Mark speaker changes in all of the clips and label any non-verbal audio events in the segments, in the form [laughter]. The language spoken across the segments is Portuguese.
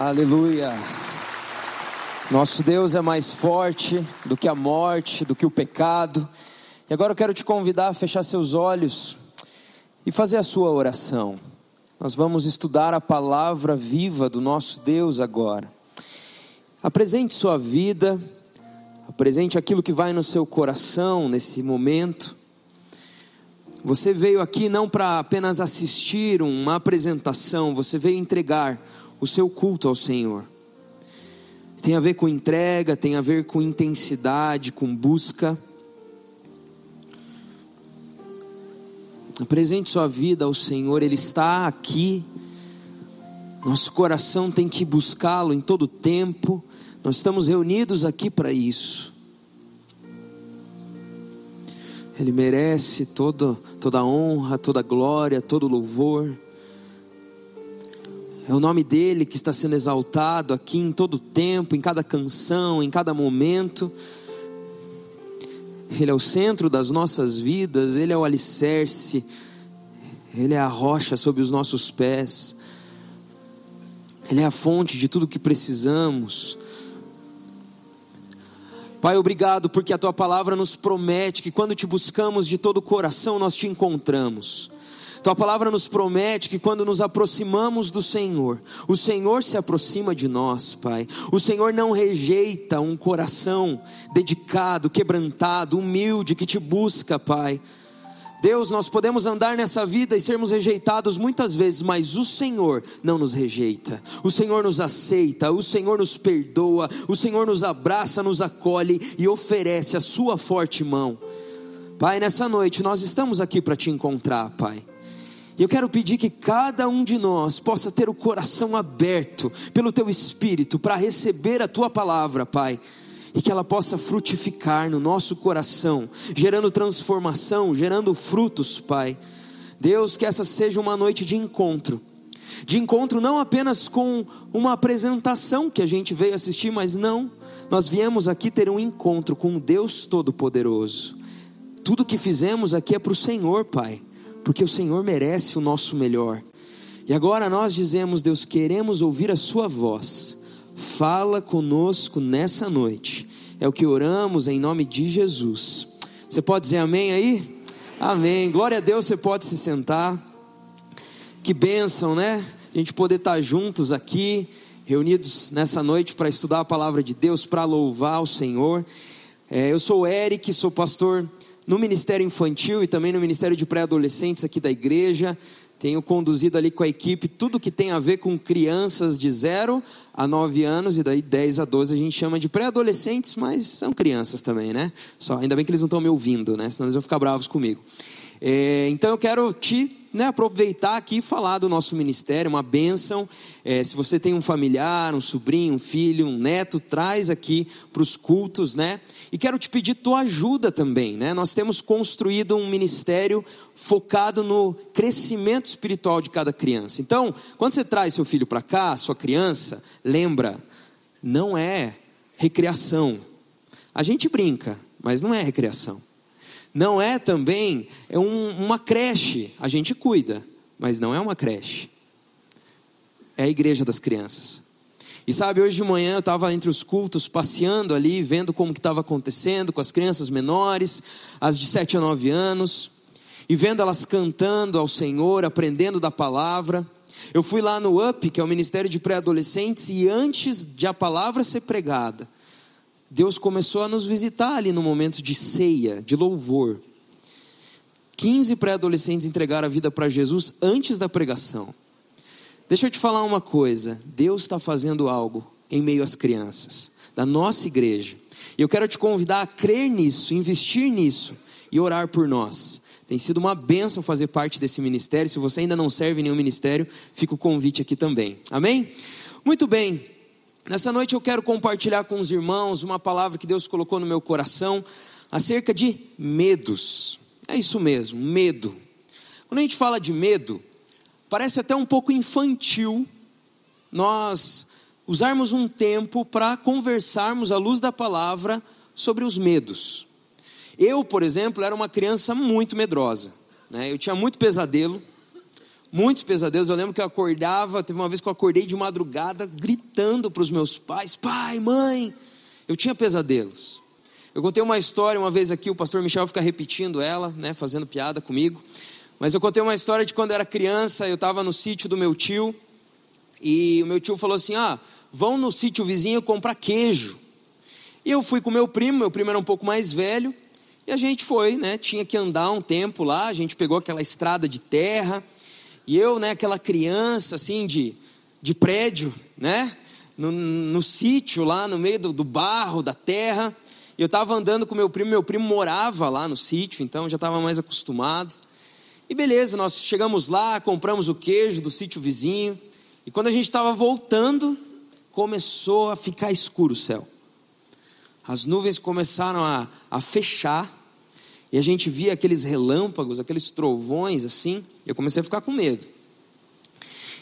Speaker 1: Aleluia. Nosso Deus é mais forte do que a morte, do que o pecado. E agora eu quero te convidar a fechar seus olhos e fazer a sua oração. Nós vamos estudar a palavra viva do nosso Deus agora. Apresente sua vida, apresente aquilo que vai no seu coração nesse momento. Você veio aqui não para apenas assistir uma apresentação, você veio entregar o seu culto ao Senhor. Tem a ver com entrega, tem a ver com intensidade, com busca. Apresente sua vida ao Senhor, Ele está aqui. Nosso coração tem que buscá-lo em todo tempo. Nós estamos reunidos aqui para isso. Ele merece toda, toda honra, toda glória, todo louvor. É o nome dele que está sendo exaltado aqui em todo tempo, em cada canção, em cada momento. Ele é o centro das nossas vidas, Ele é o alicerce, Ele é a rocha sob os nossos pés, Ele é a fonte de tudo que precisamos. Pai, obrigado porque a tua palavra nos promete que quando te buscamos de todo o coração nós te encontramos. Tua palavra nos promete que quando nos aproximamos do Senhor, o Senhor se aproxima de nós, Pai. O Senhor não rejeita um coração dedicado, quebrantado, humilde que te busca, Pai. Deus, nós podemos andar nessa vida e sermos rejeitados muitas vezes, mas o Senhor não nos rejeita. O Senhor nos aceita, o Senhor nos perdoa, o Senhor nos abraça, nos acolhe e oferece a sua forte mão. Pai, nessa noite nós estamos aqui para te encontrar, Pai. E eu quero pedir que cada um de nós possa ter o coração aberto pelo teu espírito para receber a tua palavra, Pai, e que ela possa frutificar no nosso coração, gerando transformação, gerando frutos, Pai. Deus, que essa seja uma noite de encontro. De encontro não apenas com uma apresentação que a gente veio assistir, mas não, nós viemos aqui ter um encontro com o Deus Todo-Poderoso. Tudo que fizemos aqui é para o Senhor, Pai porque o Senhor merece o nosso melhor. E agora nós dizemos, Deus, queremos ouvir a Sua voz. Fala conosco nessa noite. É o que oramos em nome de Jesus. Você pode dizer amém aí? Amém. Glória a Deus, você pode se sentar. Que bênção, né? A gente poder estar juntos aqui, reunidos nessa noite para estudar a palavra de Deus, para louvar o Senhor. É, eu sou o Eric, sou pastor no Ministério Infantil e também no Ministério de Pré-Adolescentes aqui da igreja. Tenho conduzido ali com a equipe tudo que tem a ver com crianças de 0 a 9 anos e daí 10 a 12 a gente chama de pré-adolescentes, mas são crianças também, né? Só, ainda bem que eles não estão me ouvindo, né? Senão eles vão ficar bravos comigo. É, então eu quero te né, aproveitar aqui e falar do nosso ministério, uma bênção. É, se você tem um familiar, um sobrinho, um filho, um neto, traz aqui para os cultos, né? E quero te pedir tua ajuda também, né? Nós temos construído um ministério focado no crescimento espiritual de cada criança. Então, quando você traz seu filho para cá, sua criança, lembra, não é recreação. A gente brinca, mas não é recreação. Não é também é um, uma creche, a gente cuida, mas não é uma creche. É a igreja das crianças. E sabe, hoje de manhã eu estava entre os cultos, passeando ali, vendo como que estava acontecendo com as crianças menores, as de 7 a 9 anos, e vendo elas cantando ao Senhor, aprendendo da palavra. Eu fui lá no UP, que é o Ministério de Pré-Adolescentes, e antes de a palavra ser pregada, Deus começou a nos visitar ali no momento de ceia, de louvor. 15 pré-adolescentes entregaram a vida para Jesus antes da pregação. Deixa eu te falar uma coisa: Deus está fazendo algo em meio às crianças, da nossa igreja. E eu quero te convidar a crer nisso, investir nisso e orar por nós. Tem sido uma bênção fazer parte desse ministério. Se você ainda não serve em nenhum ministério, fica o convite aqui também. Amém? Muito bem. Nessa noite eu quero compartilhar com os irmãos uma palavra que Deus colocou no meu coração acerca de medos. É isso mesmo, medo. Quando a gente fala de medo, parece até um pouco infantil nós usarmos um tempo para conversarmos à luz da palavra sobre os medos. Eu, por exemplo, era uma criança muito medrosa. Né? Eu tinha muito pesadelo. Muitos pesadelos. Eu lembro que eu acordava, teve uma vez que eu acordei de madrugada gritando para os meus pais: pai, mãe. Eu tinha pesadelos. Eu contei uma história uma vez aqui, o pastor Michel fica repetindo ela, né, fazendo piada comigo. Mas eu contei uma história de quando eu era criança, eu estava no sítio do meu tio, e o meu tio falou assim: ah, vão no sítio vizinho comprar queijo. E eu fui com meu primo, meu primo era um pouco mais velho, e a gente foi, né? Tinha que andar um tempo lá, a gente pegou aquela estrada de terra, e eu, né, aquela criança assim de, de prédio, né? No, no sítio lá, no meio do, do barro, da terra. E eu estava andando com meu primo, meu primo morava lá no sítio, então já estava mais acostumado. E beleza, nós chegamos lá, compramos o queijo do sítio vizinho. E quando a gente estava voltando, começou a ficar escuro o céu. As nuvens começaram a, a fechar. E a gente via aqueles relâmpagos, aqueles trovões assim. Eu comecei a ficar com medo.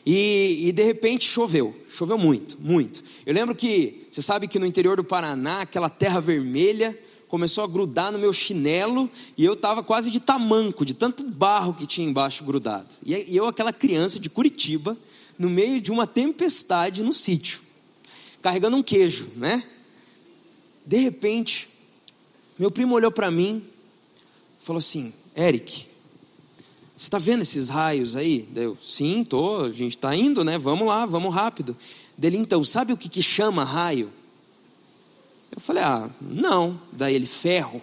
Speaker 1: E, e, de repente choveu, choveu muito, muito. Eu lembro que, você sabe que no interior do Paraná, aquela terra vermelha começou a grudar no meu chinelo e eu estava quase de tamanco, de tanto barro que tinha embaixo grudado. E eu, aquela criança de Curitiba, no meio de uma tempestade no sítio, carregando um queijo, né? De repente, meu primo olhou para mim, falou assim: Eric, você está vendo esses raios aí? Eu, sim, tô, a gente está indo, né? Vamos lá, vamos rápido. Dele, então, sabe o que, que chama raio? Eu falei, ah, não. Daí ele, ferro.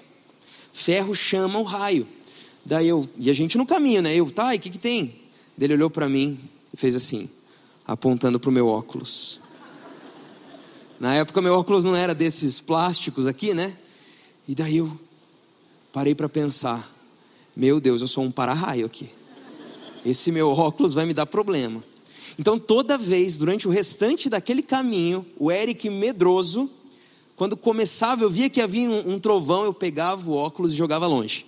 Speaker 1: Ferro chama o raio. Daí eu, e a gente no caminho, né? Eu, tá, e o que, que tem? Ele olhou para mim e fez assim, apontando para o meu óculos. Na época, meu óculos não era desses plásticos aqui, né? E daí eu parei para pensar: meu Deus, eu sou um para-raio aqui. Esse meu óculos vai me dar problema. Então, toda vez, durante o restante daquele caminho, o Eric medroso, quando começava, eu via que havia um, um trovão, eu pegava o óculos e jogava longe.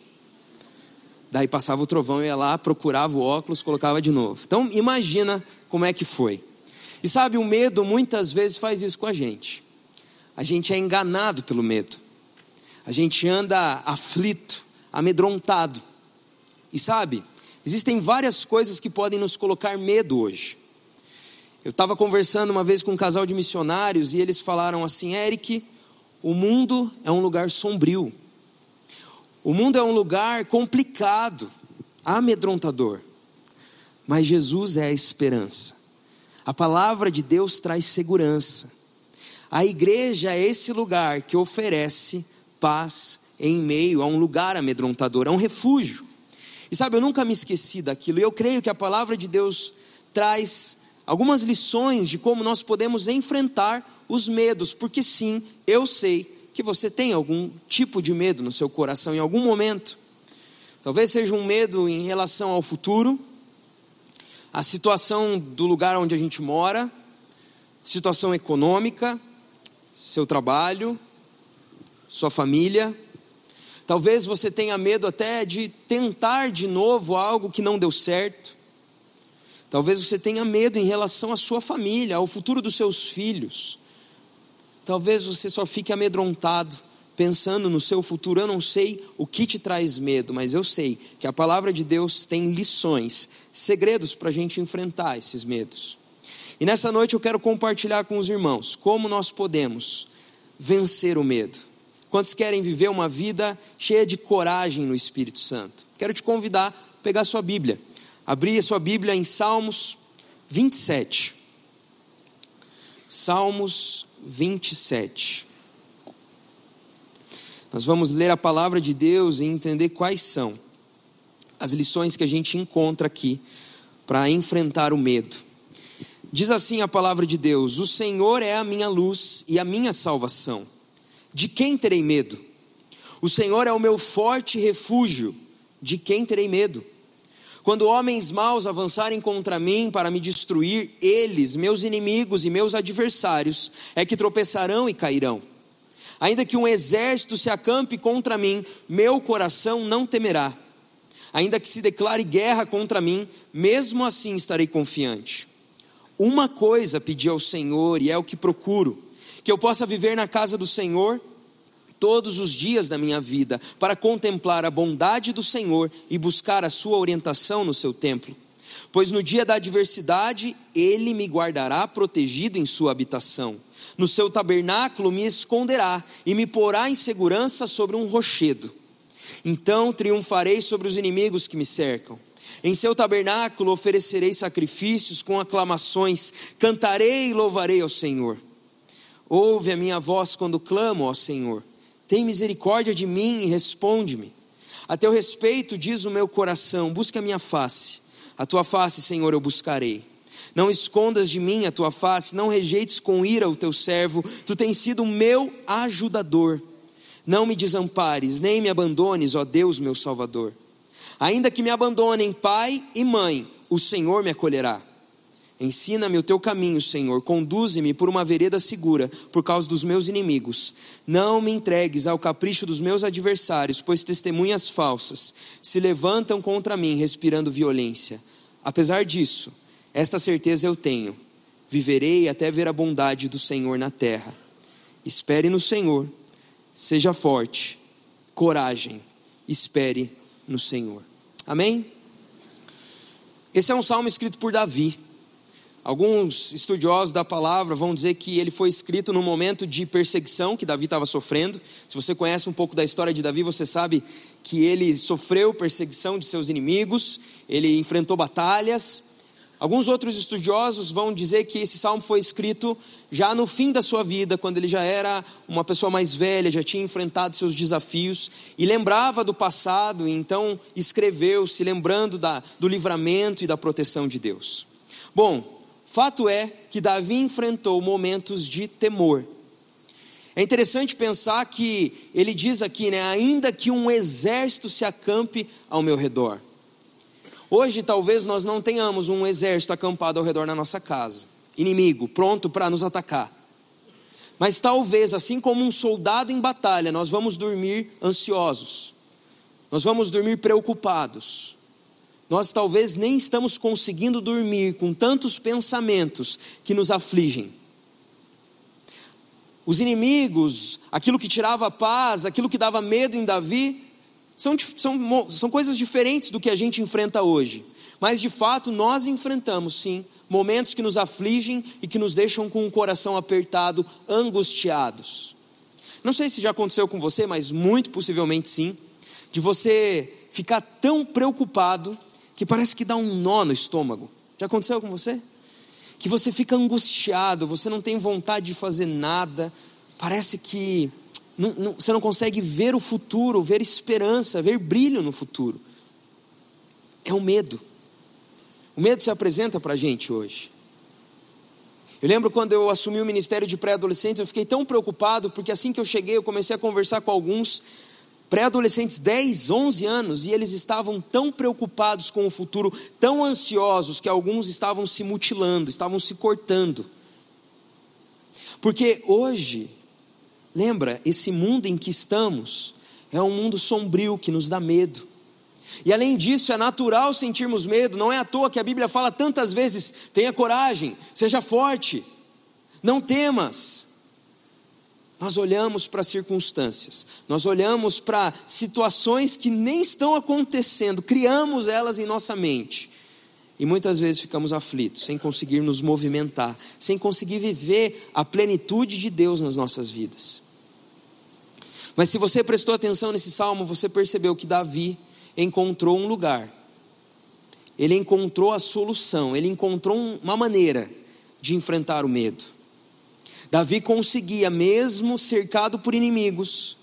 Speaker 1: Daí passava o trovão, eu ia lá, procurava o óculos, colocava de novo. Então, imagina como é que foi. E sabe, o medo muitas vezes faz isso com a gente. A gente é enganado pelo medo. A gente anda aflito, amedrontado. E sabe, existem várias coisas que podem nos colocar medo hoje. Eu estava conversando uma vez com um casal de missionários e eles falaram assim: Eric, o mundo é um lugar sombrio. O mundo é um lugar complicado, amedrontador. Mas Jesus é a esperança. A palavra de Deus traz segurança. A igreja é esse lugar que oferece paz em meio a um lugar amedrontador, é um refúgio. E sabe, eu nunca me esqueci daquilo. E eu creio que a palavra de Deus traz algumas lições de como nós podemos enfrentar os medos, porque sim, eu sei que você tem algum tipo de medo no seu coração em algum momento. Talvez seja um medo em relação ao futuro, a situação do lugar onde a gente mora, situação econômica, seu trabalho, sua família. Talvez você tenha medo até de tentar de novo algo que não deu certo. Talvez você tenha medo em relação à sua família, ao futuro dos seus filhos. Talvez você só fique amedrontado, pensando no seu futuro. Eu não sei o que te traz medo, mas eu sei que a palavra de Deus tem lições, segredos para a gente enfrentar esses medos. E nessa noite eu quero compartilhar com os irmãos como nós podemos vencer o medo. Quantos querem viver uma vida cheia de coragem no Espírito Santo? Quero te convidar a pegar sua Bíblia, abrir a sua Bíblia em Salmos 27. Salmos 27. Nós vamos ler a palavra de Deus e entender quais são as lições que a gente encontra aqui para enfrentar o medo. Diz assim a palavra de Deus: O Senhor é a minha luz e a minha salvação de quem terei medo? O Senhor é o meu forte refúgio, de quem terei medo? Quando homens maus avançarem contra mim para me destruir, eles, meus inimigos e meus adversários, é que tropeçarão e cairão. Ainda que um exército se acampe contra mim, meu coração não temerá. Ainda que se declare guerra contra mim, mesmo assim estarei confiante. Uma coisa pedi ao Senhor e é o que procuro que eu possa viver na casa do Senhor todos os dias da minha vida, para contemplar a bondade do Senhor e buscar a sua orientação no seu templo. Pois no dia da adversidade, ele me guardará protegido em sua habitação. No seu tabernáculo me esconderá e me porá em segurança sobre um rochedo. Então triunfarei sobre os inimigos que me cercam. Em seu tabernáculo oferecerei sacrifícios com aclamações, cantarei e louvarei ao Senhor. Ouve a minha voz quando clamo, ó Senhor. Tem misericórdia de mim e responde-me. A teu respeito, diz o meu coração, busca a minha face. A tua face, Senhor, eu buscarei. Não escondas de mim a tua face, não rejeites com ira o teu servo, tu tens sido o meu ajudador. Não me desampares, nem me abandones, ó Deus, meu Salvador. Ainda que me abandonem pai e mãe, o Senhor me acolherá. Ensina-me o teu caminho, Senhor, conduze-me por uma vereda segura, por causa dos meus inimigos. Não me entregues ao capricho dos meus adversários, pois testemunhas falsas se levantam contra mim, respirando violência. Apesar disso, esta certeza eu tenho: viverei até ver a bondade do Senhor na terra. Espere no Senhor, seja forte, coragem, espere no Senhor. Amém? Esse é um salmo escrito por Davi. Alguns estudiosos da palavra vão dizer que ele foi escrito no momento de perseguição que Davi estava sofrendo. Se você conhece um pouco da história de Davi, você sabe que ele sofreu perseguição de seus inimigos, ele enfrentou batalhas. Alguns outros estudiosos vão dizer que esse salmo foi escrito já no fim da sua vida, quando ele já era uma pessoa mais velha, já tinha enfrentado seus desafios e lembrava do passado, e então escreveu, se lembrando da, do livramento e da proteção de Deus. Bom, Fato é que Davi enfrentou momentos de temor. É interessante pensar que ele diz aqui, né, ainda que um exército se acampe ao meu redor. Hoje talvez nós não tenhamos um exército acampado ao redor da nossa casa, inimigo pronto para nos atacar. Mas talvez, assim como um soldado em batalha, nós vamos dormir ansiosos. Nós vamos dormir preocupados nós talvez nem estamos conseguindo dormir com tantos pensamentos que nos afligem. Os inimigos, aquilo que tirava paz, aquilo que dava medo em Davi, são, são, são coisas diferentes do que a gente enfrenta hoje. Mas de fato nós enfrentamos sim momentos que nos afligem e que nos deixam com o coração apertado, angustiados. Não sei se já aconteceu com você, mas muito possivelmente sim, de você ficar tão preocupado que parece que dá um nó no estômago. Já aconteceu com você? Que você fica angustiado, você não tem vontade de fazer nada, parece que não, não, você não consegue ver o futuro, ver esperança, ver brilho no futuro. É o medo. O medo se apresenta para a gente hoje. Eu lembro quando eu assumi o ministério de pré-adolescentes, eu fiquei tão preocupado, porque assim que eu cheguei, eu comecei a conversar com alguns pré-adolescentes, 10, 11 anos, e eles estavam tão preocupados com o futuro, tão ansiosos, que alguns estavam se mutilando, estavam se cortando. Porque hoje, lembra, esse mundo em que estamos é um mundo sombrio que nos dá medo. E além disso, é natural sentirmos medo, não é à toa que a Bíblia fala tantas vezes: tenha coragem, seja forte, não temas. Nós olhamos para circunstâncias, nós olhamos para situações que nem estão acontecendo, criamos elas em nossa mente. E muitas vezes ficamos aflitos, sem conseguir nos movimentar, sem conseguir viver a plenitude de Deus nas nossas vidas. Mas se você prestou atenção nesse salmo, você percebeu que Davi encontrou um lugar, ele encontrou a solução, ele encontrou uma maneira de enfrentar o medo. Davi conseguia, mesmo cercado por inimigos,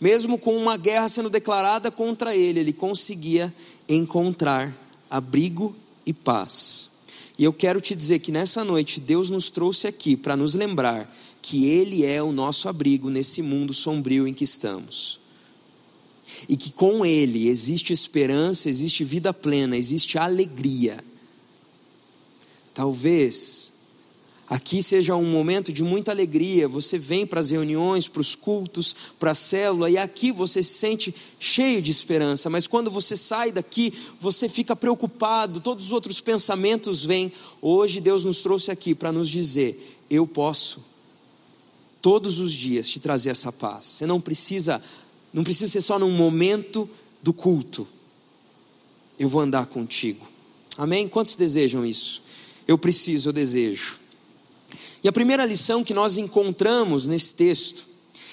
Speaker 1: mesmo com uma guerra sendo declarada contra ele, ele conseguia encontrar abrigo e paz. E eu quero te dizer que nessa noite Deus nos trouxe aqui para nos lembrar que Ele é o nosso abrigo nesse mundo sombrio em que estamos. E que com Ele existe esperança, existe vida plena, existe alegria. Talvez aqui seja um momento de muita alegria. Você vem para as reuniões, para os cultos, para a célula, e aqui você se sente cheio de esperança. Mas quando você sai daqui, você fica preocupado, todos os outros pensamentos vêm. Hoje Deus nos trouxe aqui para nos dizer: eu posso todos os dias te trazer essa paz. Você não precisa, não precisa ser só num momento do culto. Eu vou andar contigo. Amém? Quantos desejam isso? Eu preciso, eu desejo. E a primeira lição que nós encontramos nesse texto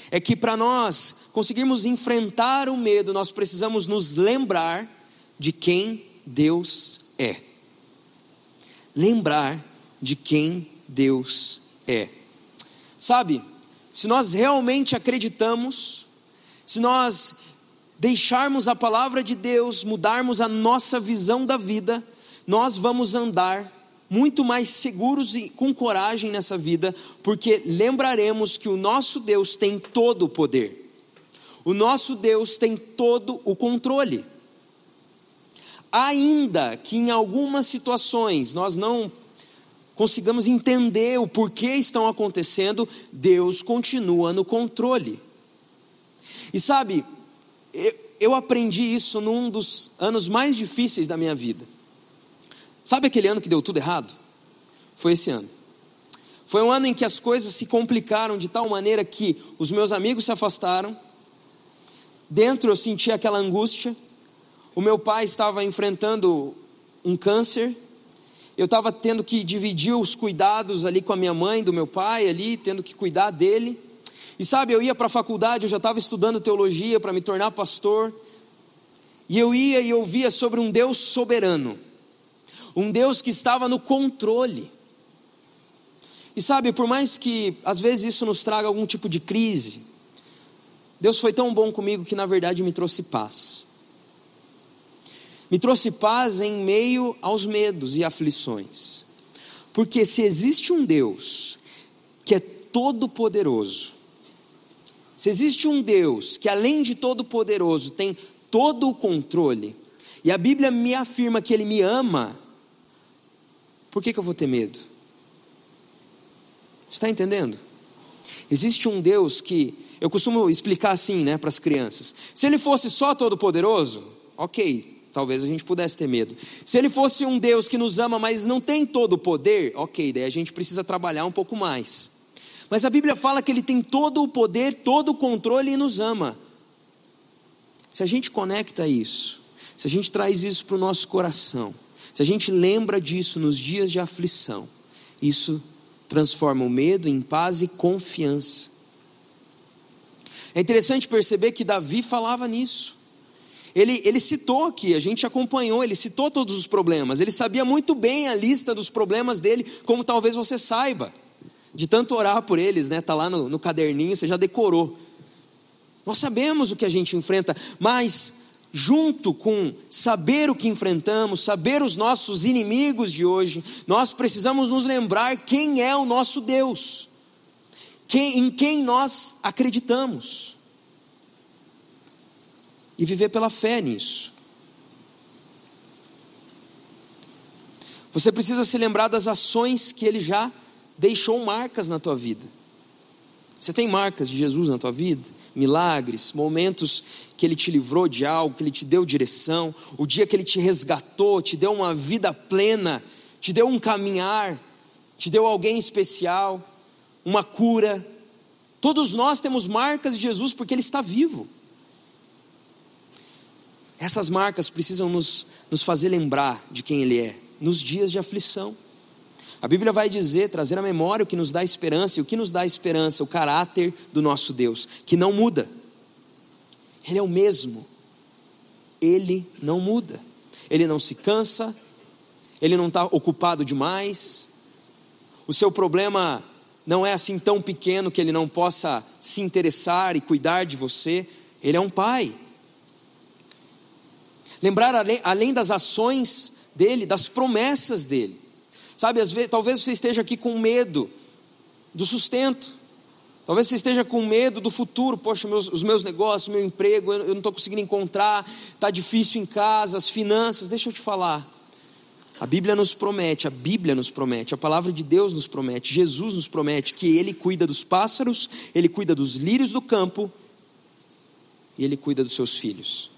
Speaker 1: é que para nós conseguirmos enfrentar o medo, nós precisamos nos lembrar de quem Deus é. Lembrar de quem Deus é. Sabe, se nós realmente acreditamos, se nós deixarmos a palavra de Deus mudarmos a nossa visão da vida, nós vamos andar muito mais seguros e com coragem nessa vida, porque lembraremos que o nosso Deus tem todo o poder, o nosso Deus tem todo o controle. Ainda que em algumas situações nós não consigamos entender o porquê estão acontecendo, Deus continua no controle. E sabe, eu, aprendi isso num dos anos mais difíceis da minha vida. Sabe aquele ano que deu tudo errado? Foi esse ano. Foi um ano em que as coisas se complicaram de tal maneira que os meus amigos se afastaram. Dentro eu senti aquela angústia. O meu pai estava enfrentando um câncer. Eu estava tendo que dividir os cuidados ali com a minha mãe, do meu pai ali, tendo que cuidar dele. E sabe, eu ia para a faculdade, eu já estava estudando teologia para me tornar pastor. E eu ia e ouvia sobre um Deus soberano um Deus que estava no controle. E sabe, por mais que às vezes isso nos traga algum tipo de crise, Deus foi tão bom comigo que na verdade me trouxe paz. Me trouxe paz em meio aos medos e aflições. Porque se existe um Deus que é todo poderoso, se existe um Deus que além de todo poderoso tem todo o controle, e a Bíblia me afirma que ele me ama, por que, que eu vou ter medo? Está entendendo? Existe um Deus que, eu costumo explicar assim né, para as crianças: se ele fosse só todo-poderoso, ok, talvez a gente pudesse ter medo. Se ele fosse um Deus que nos ama, mas não tem todo o poder, ok, daí a gente precisa trabalhar um pouco mais. Mas a Bíblia fala que ele tem todo o poder, todo o controle e nos ama. Se a gente conecta isso, se a gente traz isso para o nosso coração, se a gente lembra disso nos dias de aflição, isso transforma o medo em paz e confiança. É interessante perceber que Davi falava nisso. Ele, ele citou aqui, a gente acompanhou, ele citou todos os problemas, ele sabia muito bem a lista dos problemas dele, como talvez você saiba, de tanto orar por eles, né? Está lá no, no caderninho, você já decorou. Nós sabemos o que a gente enfrenta, mas junto com saber o que enfrentamos, saber os nossos inimigos de hoje, nós precisamos nos lembrar quem é o nosso Deus, quem, em quem nós acreditamos, e viver pela fé nisso. Você precisa se lembrar das ações que ele já deixou marcas na tua vida. Você tem marcas de Jesus na tua vida? milagres, momentos que Ele te livrou de algo, que Ele te deu direção, o dia que Ele te resgatou, te deu uma vida plena, te deu um caminhar, te deu alguém especial, uma cura. Todos nós temos marcas de Jesus porque Ele está vivo. Essas marcas precisam nos, nos fazer lembrar de quem Ele é, nos dias de aflição. A Bíblia vai dizer, trazer à memória o que nos dá esperança, e o que nos dá esperança, o caráter do nosso Deus, que não muda. Ele é o mesmo. Ele não muda. Ele não se cansa, ele não está ocupado demais. O seu problema não é assim tão pequeno que ele não possa se interessar e cuidar de você. Ele é um pai. Lembrar além, das ações dele, das promessas dele. Sabe, vezes, talvez você esteja aqui com medo do sustento. Talvez você esteja com medo do futuro. Poxa, meus, os meus negócios, meu emprego, eu, eu não estou conseguindo encontrar, está difícil em casa, as finanças. Deixa eu te falar. A Bíblia nos promete, a Bíblia nos promete, a palavra de Deus nos promete, Jesus nos promete que Ele cuida dos pássaros, Ele cuida dos lírios do campo e Ele cuida dos seus filhos.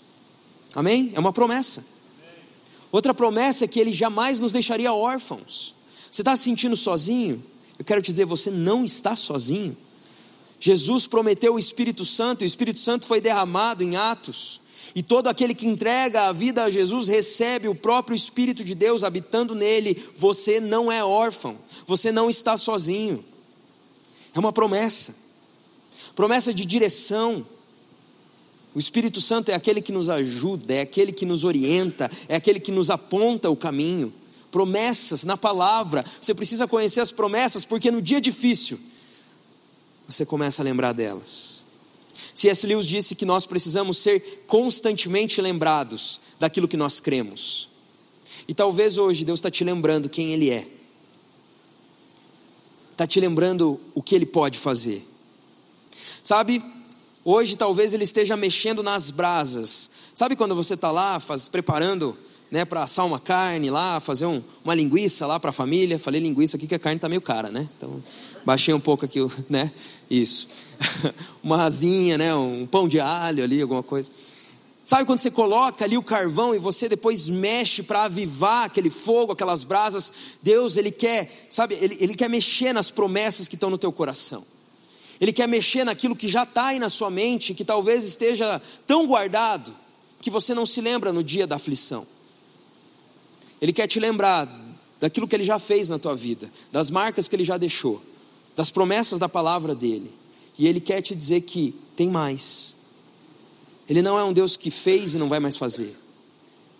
Speaker 1: Amém? É uma promessa. Outra promessa é que Ele jamais nos deixaria órfãos. Você está se sentindo sozinho? Eu quero te dizer, você não está sozinho. Jesus prometeu o Espírito Santo, e o Espírito Santo foi derramado em Atos. E todo aquele que entrega a vida a Jesus recebe o próprio Espírito de Deus habitando nele. Você não é órfão, você não está sozinho. É uma promessa, promessa de direção. O Espírito Santo é aquele que nos ajuda, é aquele que nos orienta, é aquele que nos aponta o caminho. Promessas na palavra, você precisa conhecer as promessas, porque no dia difícil, você começa a lembrar delas. C.S. Lewis disse que nós precisamos ser constantemente lembrados daquilo que nós cremos. E talvez hoje Deus está te lembrando quem Ele é, está te lembrando o que Ele pode fazer. Sabe, hoje talvez Ele esteja mexendo nas brasas. Sabe quando você está lá faz, preparando né, para assar uma carne lá, fazer um, uma linguiça lá para a família? Falei linguiça aqui que a carne está meio cara, né? Então baixei um pouco aqui, né? Isso. [laughs] Uma asinha, né? Um pão de alho ali, alguma coisa. Sabe quando você coloca ali o carvão e você depois mexe para avivar aquele fogo, aquelas brasas? Deus, Ele quer, sabe, Ele, Ele quer mexer nas promessas que estão no teu coração. Ele quer mexer naquilo que já está aí na sua mente, que talvez esteja tão guardado, que você não se lembra no dia da aflição. Ele quer te lembrar daquilo que Ele já fez na tua vida, das marcas que Ele já deixou das promessas da palavra dele. E ele quer te dizer que tem mais. Ele não é um Deus que fez e não vai mais fazer.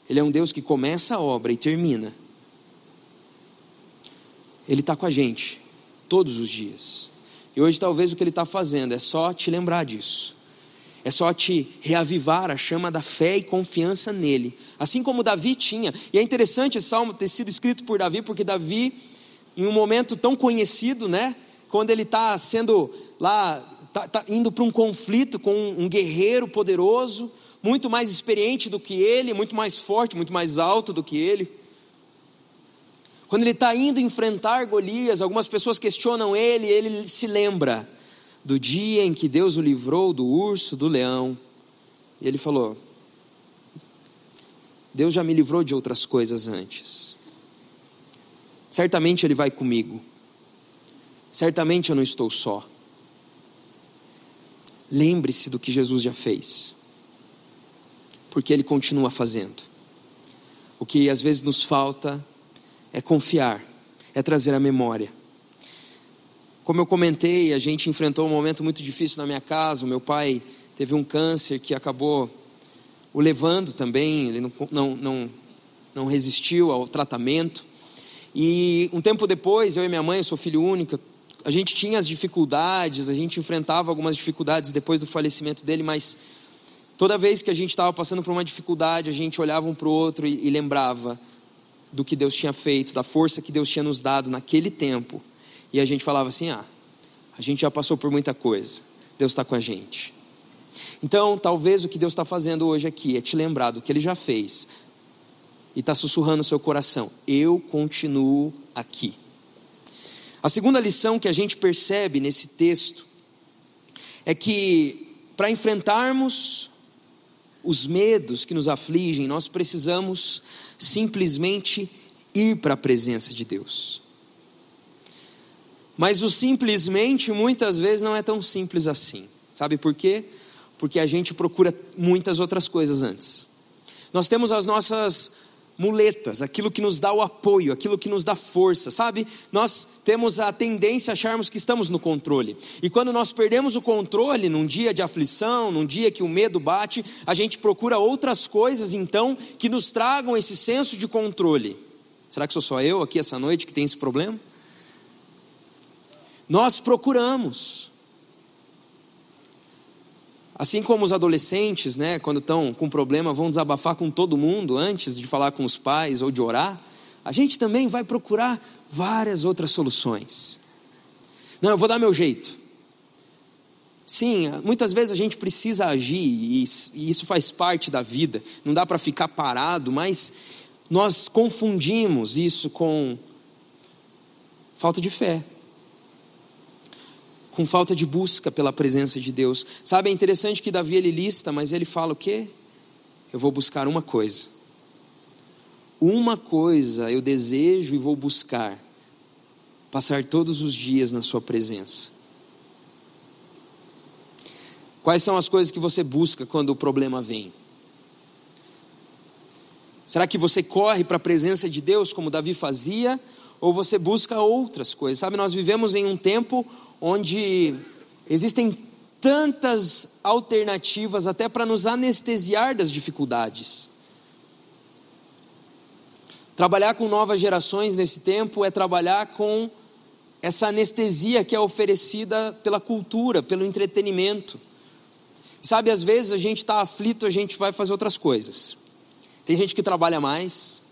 Speaker 1: Ele é um Deus que começa a obra e termina. Ele está com a gente todos os dias. E hoje talvez o que ele está fazendo é só te lembrar disso. É só te reavivar a chama da fé e confiança nele. Assim como Davi tinha. E é interessante esse salmo ter sido escrito por Davi, porque Davi, em um momento tão conhecido, né? quando ele está sendo lá, está tá indo para um conflito com um guerreiro poderoso, muito mais experiente do que ele, muito mais forte, muito mais alto do que ele. Quando ele está indo enfrentar Golias, algumas pessoas questionam ele, ele se lembra do dia em que Deus o livrou do urso, do leão. E ele falou: Deus já me livrou de outras coisas antes. Certamente Ele vai comigo certamente eu não estou só. Lembre-se do que Jesus já fez, porque Ele continua fazendo. O que às vezes nos falta é confiar, é trazer a memória. Como eu comentei, a gente enfrentou um momento muito difícil na minha casa. O meu pai teve um câncer que acabou o levando também, ele não, não, não, não resistiu ao tratamento. E um tempo depois, eu e minha mãe, eu sou filho único, a gente tinha as dificuldades, a gente enfrentava algumas dificuldades depois do falecimento dele, mas toda vez que a gente estava passando por uma dificuldade, a gente olhava um para o outro e, e lembrava do que Deus tinha feito, da força que Deus tinha nos dado naquele tempo. E a gente falava assim: ah, a gente já passou por muita coisa, Deus está com a gente. Então, talvez o que Deus está fazendo hoje aqui é te lembrar do que Ele já fez e está sussurrando no seu coração: eu continuo aqui. A segunda lição que a gente percebe nesse texto é que para enfrentarmos os medos que nos afligem, nós precisamos simplesmente ir para a presença de Deus. Mas o simplesmente muitas vezes não é tão simples assim. Sabe por quê? Porque a gente procura muitas outras coisas antes. Nós temos as nossas muletas, aquilo que nos dá o apoio, aquilo que nos dá força, sabe? Nós temos a tendência a acharmos que estamos no controle. E quando nós perdemos o controle num dia de aflição, num dia que o medo bate, a gente procura outras coisas então que nos tragam esse senso de controle. Será que sou só eu aqui essa noite que tem esse problema? Nós procuramos Assim como os adolescentes, né, quando estão com problema, vão desabafar com todo mundo antes de falar com os pais ou de orar, a gente também vai procurar várias outras soluções. Não, eu vou dar meu jeito. Sim, muitas vezes a gente precisa agir e isso faz parte da vida, não dá para ficar parado, mas nós confundimos isso com falta de fé com falta de busca pela presença de Deus. Sabe, é interessante que Davi ele lista, mas ele fala o quê? Eu vou buscar uma coisa. Uma coisa eu desejo e vou buscar: passar todos os dias na Sua presença. Quais são as coisas que você busca quando o problema vem? Será que você corre para a presença de Deus como Davi fazia? Ou você busca outras coisas? Sabe, nós vivemos em um tempo onde existem tantas alternativas até para nos anestesiar das dificuldades. Trabalhar com novas gerações nesse tempo é trabalhar com essa anestesia que é oferecida pela cultura, pelo entretenimento. Sabe, às vezes a gente está aflito, a gente vai fazer outras coisas. Tem gente que trabalha mais,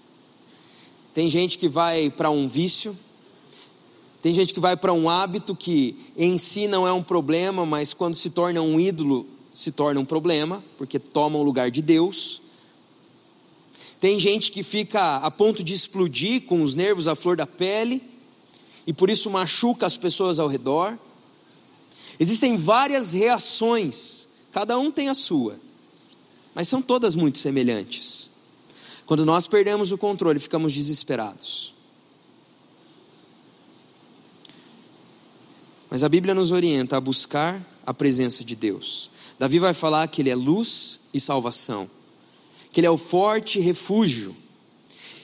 Speaker 1: tem gente que vai para um vício, tem gente que vai para um hábito que em si não é um problema, mas quando se torna um ídolo, se torna um problema, porque toma o lugar de Deus. Tem gente que fica a ponto de explodir com os nervos à flor da pele e por isso machuca as pessoas ao redor. Existem várias reações, cada um tem a sua, mas são todas muito semelhantes. Quando nós perdemos o controle, ficamos desesperados. Mas a Bíblia nos orienta a buscar a presença de Deus. Davi vai falar que Ele é luz e salvação, que Ele é o forte refúgio,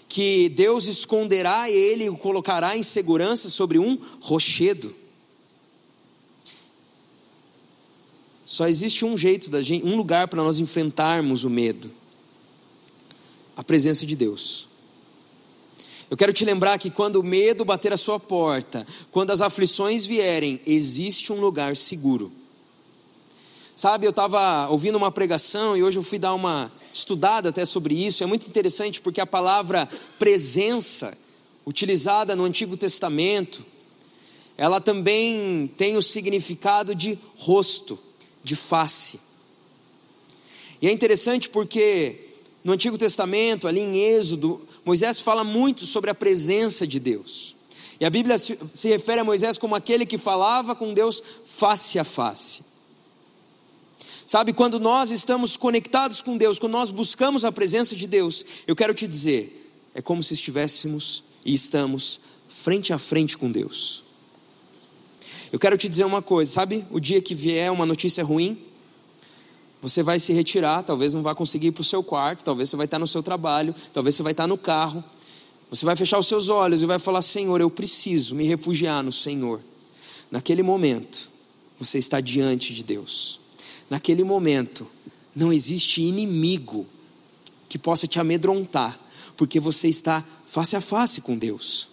Speaker 1: que Deus esconderá Ele e o colocará em segurança sobre um rochedo. Só existe um jeito, da gente, um lugar para nós enfrentarmos o medo: a presença de Deus. Eu quero te lembrar que quando o medo bater a sua porta, quando as aflições vierem, existe um lugar seguro. Sabe, eu estava ouvindo uma pregação e hoje eu fui dar uma estudada até sobre isso. É muito interessante porque a palavra presença, utilizada no Antigo Testamento, ela também tem o significado de rosto, de face. E é interessante porque no Antigo Testamento, ali em Êxodo, Moisés fala muito sobre a presença de Deus. E a Bíblia se refere a Moisés como aquele que falava com Deus face a face. Sabe, quando nós estamos conectados com Deus, quando nós buscamos a presença de Deus, eu quero te dizer, é como se estivéssemos e estamos frente a frente com Deus. Eu quero te dizer uma coisa, sabe, o dia que vier uma notícia ruim, você vai se retirar, talvez não vá conseguir ir para o seu quarto, talvez você vai estar no seu trabalho, talvez você vai estar no carro. Você vai fechar os seus olhos e vai falar: Senhor, eu preciso me refugiar no Senhor. Naquele momento, você está diante de Deus. Naquele momento, não existe inimigo que possa te amedrontar, porque você está face a face com Deus.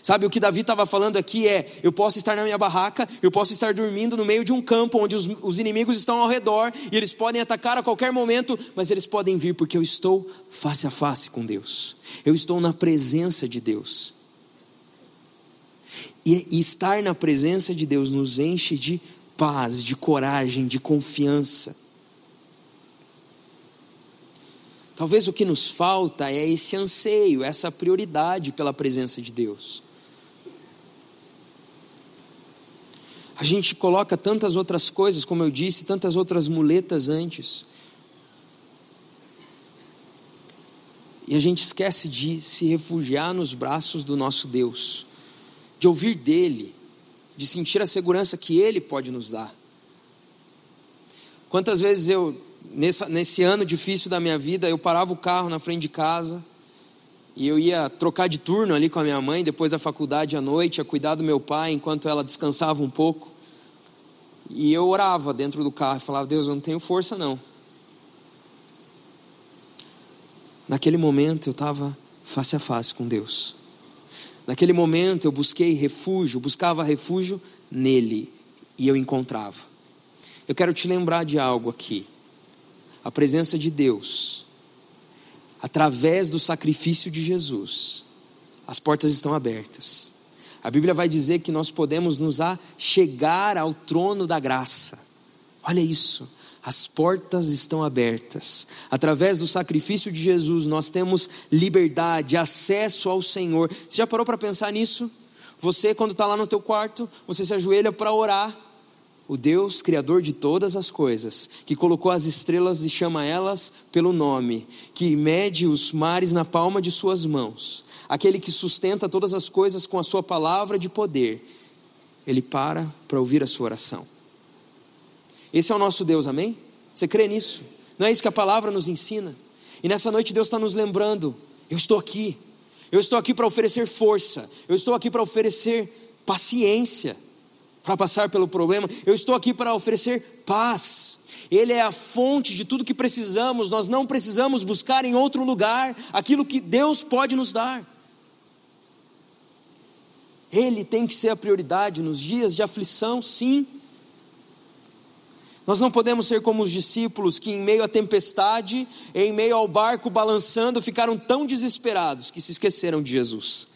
Speaker 1: Sabe, o que Davi estava falando aqui é: eu posso estar na minha barraca, eu posso estar dormindo no meio de um campo onde os, os inimigos estão ao redor e eles podem atacar a qualquer momento, mas eles podem vir porque eu estou face a face com Deus, eu estou na presença de Deus. E, e estar na presença de Deus nos enche de paz, de coragem, de confiança. Talvez o que nos falta é esse anseio, essa prioridade pela presença de Deus. A gente coloca tantas outras coisas, como eu disse, tantas outras muletas antes. E a gente esquece de se refugiar nos braços do nosso Deus, de ouvir dele, de sentir a segurança que ele pode nos dar. Quantas vezes eu, nessa, nesse ano difícil da minha vida, eu parava o carro na frente de casa e eu ia trocar de turno ali com a minha mãe depois da faculdade à noite, a cuidar do meu pai enquanto ela descansava um pouco. E eu orava dentro do carro e falava: Deus, eu não tenho força não. Naquele momento eu estava face a face com Deus. Naquele momento eu busquei refúgio, buscava refúgio nele e eu encontrava. Eu quero te lembrar de algo aqui. A presença de Deus, através do sacrifício de Jesus, as portas estão abertas. A Bíblia vai dizer que nós podemos nos chegar ao trono da graça. Olha isso. As portas estão abertas. Através do sacrifício de Jesus, nós temos liberdade, acesso ao Senhor. Você já parou para pensar nisso? Você, quando está lá no teu quarto, você se ajoelha para orar. O Deus, Criador de todas as coisas, que colocou as estrelas e chama elas pelo nome, que mede os mares na palma de suas mãos, aquele que sustenta todas as coisas com a sua palavra de poder, ele para para ouvir a sua oração. Esse é o nosso Deus, amém? Você crê nisso? Não é isso que a palavra nos ensina? E nessa noite Deus está nos lembrando: eu estou aqui, eu estou aqui para oferecer força, eu estou aqui para oferecer paciência para passar pelo problema, eu estou aqui para oferecer paz. Ele é a fonte de tudo que precisamos, nós não precisamos buscar em outro lugar aquilo que Deus pode nos dar. Ele tem que ser a prioridade nos dias de aflição, sim. Nós não podemos ser como os discípulos que, em meio à tempestade, em meio ao barco balançando, ficaram tão desesperados que se esqueceram de Jesus.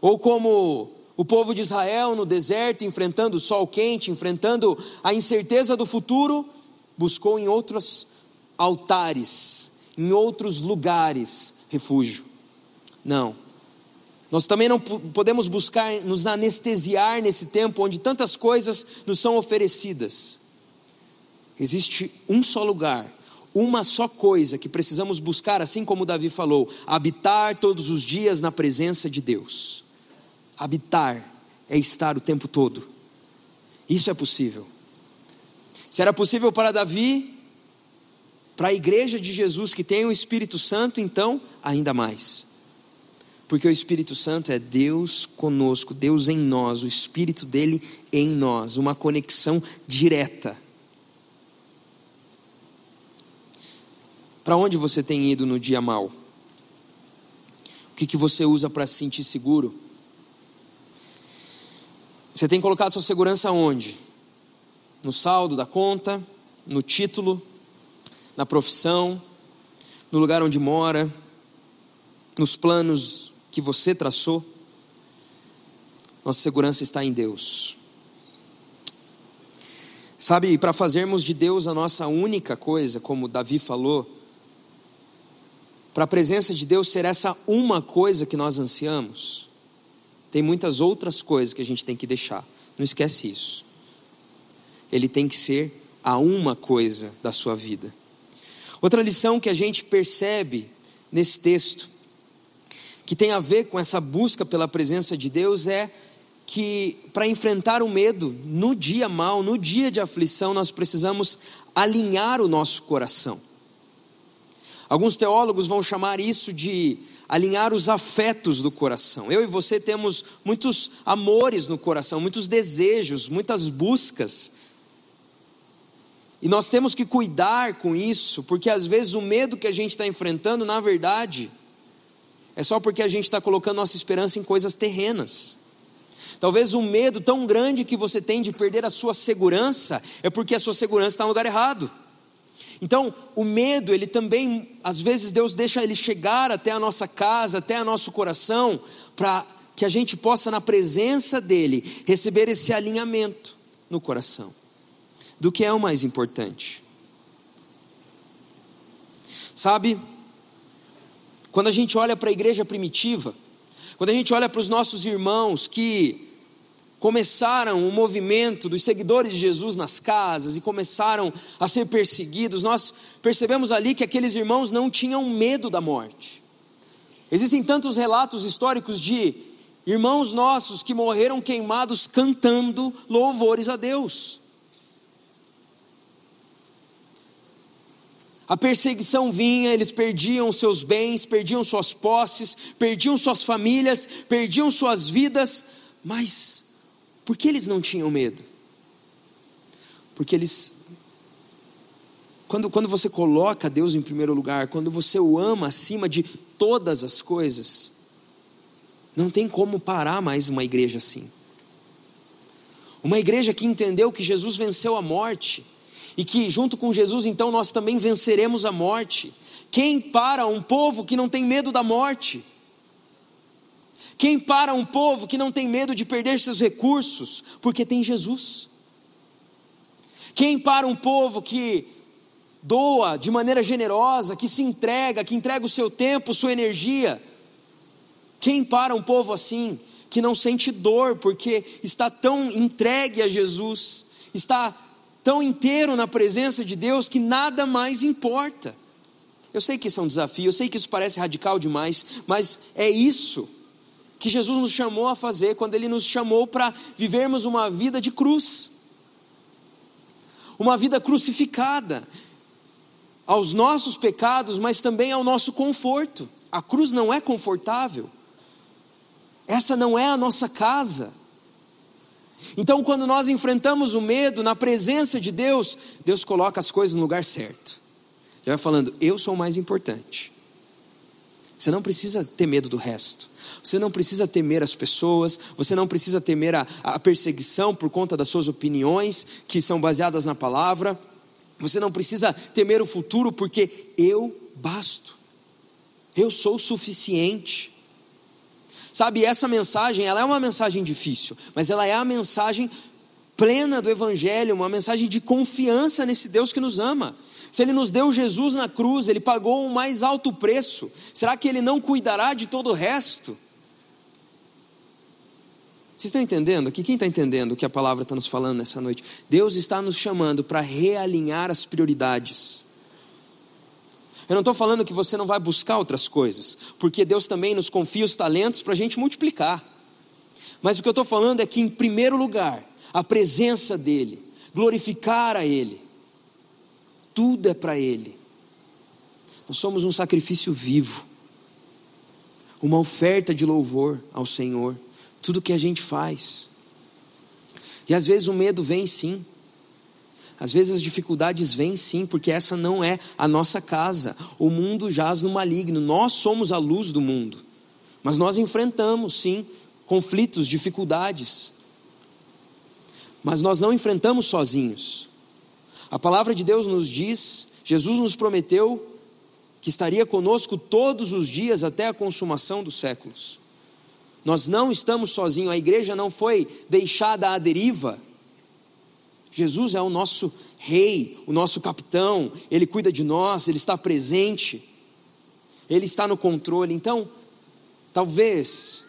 Speaker 1: Ou como o povo de Israel no deserto, enfrentando o sol quente, enfrentando a incerteza do futuro, buscou em outros altares, em outros lugares refúgio. Não. Nós também não podemos buscar nos anestesiar nesse tempo onde tantas coisas nos são oferecidas. Existe um só lugar, uma só coisa que precisamos buscar, assim como Davi falou: habitar todos os dias na presença de Deus. Habitar é estar o tempo todo. Isso é possível. Se era possível para Davi, para a igreja de Jesus que tem o Espírito Santo, então, ainda mais. Porque o Espírito Santo é Deus conosco, Deus em nós, o Espírito dele em nós, uma conexão direta. Para onde você tem ido no dia mal? O que, que você usa para se sentir seguro? Você tem colocado sua segurança onde? No saldo da conta, no título, na profissão, no lugar onde mora, nos planos que você traçou. Nossa segurança está em Deus. Sabe, para fazermos de Deus a nossa única coisa, como Davi falou, para a presença de Deus ser essa uma coisa que nós ansiamos, tem muitas outras coisas que a gente tem que deixar. Não esquece isso. Ele tem que ser a uma coisa da sua vida. Outra lição que a gente percebe nesse texto, que tem a ver com essa busca pela presença de Deus, é que para enfrentar o medo no dia mal, no dia de aflição, nós precisamos alinhar o nosso coração. Alguns teólogos vão chamar isso de alinhar os afetos do coração. Eu e você temos muitos amores no coração, muitos desejos, muitas buscas. E nós temos que cuidar com isso, porque às vezes o medo que a gente está enfrentando, na verdade, é só porque a gente está colocando nossa esperança em coisas terrenas. Talvez o medo tão grande que você tem de perder a sua segurança é porque a sua segurança está no lugar errado. Então, o medo, ele também, às vezes, Deus deixa ele chegar até a nossa casa, até o nosso coração, para que a gente possa, na presença dEle, receber esse alinhamento no coração, do que é o mais importante. Sabe, quando a gente olha para a igreja primitiva, quando a gente olha para os nossos irmãos que começaram o movimento dos seguidores de Jesus nas casas e começaram a ser perseguidos, nós percebemos ali que aqueles irmãos não tinham medo da morte. Existem tantos relatos históricos de irmãos nossos que morreram queimados cantando louvores a Deus. A perseguição vinha, eles perdiam seus bens, perdiam suas posses, perdiam suas famílias, perdiam suas vidas, mas por que eles não tinham medo? Porque eles. Quando, quando você coloca Deus em primeiro lugar, quando você o ama acima de todas as coisas, não tem como parar mais uma igreja assim. Uma igreja que entendeu que Jesus venceu a morte e que junto com Jesus então nós também venceremos a morte. Quem para um povo que não tem medo da morte? Quem para um povo que não tem medo de perder seus recursos, porque tem Jesus? Quem para um povo que doa de maneira generosa, que se entrega, que entrega o seu tempo, sua energia? Quem para um povo assim, que não sente dor, porque está tão entregue a Jesus, está tão inteiro na presença de Deus que nada mais importa? Eu sei que isso é um desafio, eu sei que isso parece radical demais, mas é isso que Jesus nos chamou a fazer quando Ele nos chamou para vivermos uma vida de cruz, uma vida crucificada. aos nossos pecados, mas também ao nosso conforto. A cruz não é confortável. Essa não é a nossa casa. Então, quando nós enfrentamos o medo na presença de Deus, Deus coloca as coisas no lugar certo. Já vai falando, eu sou o mais importante. Você não precisa ter medo do resto. Você não precisa temer as pessoas, você não precisa temer a, a, perseguição por conta das suas opiniões, que são baseadas na palavra. Você não precisa temer o futuro, porque eu basto. Eu sou suficiente. Sabe, essa mensagem, ela é uma mensagem difícil, mas ela é a mensagem plena do Evangelho, uma mensagem de confiança nesse Deus que nos ama. Se Ele nos deu Jesus na cruz, Ele pagou o mais alto preço, será que Ele não cuidará de todo o resto? Vocês estão entendendo aqui? Quem está entendendo o que a palavra está nos falando nessa noite? Deus está nos chamando para realinhar as prioridades. Eu não estou falando que você não vai buscar outras coisas, porque Deus também nos confia os talentos para a gente multiplicar. Mas o que eu estou falando é que, em primeiro lugar, a presença dEle, glorificar a Ele, tudo é para Ele. Nós somos um sacrifício vivo, uma oferta de louvor ao Senhor, tudo que a gente faz. E às vezes o medo vem sim, às vezes as dificuldades vêm sim, porque essa não é a nossa casa. O mundo jaz no maligno, nós somos a luz do mundo. Mas nós enfrentamos sim conflitos, dificuldades. Mas nós não enfrentamos sozinhos. A palavra de Deus nos diz, Jesus nos prometeu que estaria conosco todos os dias até a consumação dos séculos. Nós não estamos sozinhos, a igreja não foi deixada à deriva Jesus é o nosso rei, o nosso capitão, ele cuida de nós, ele está presente, ele está no controle. Então, talvez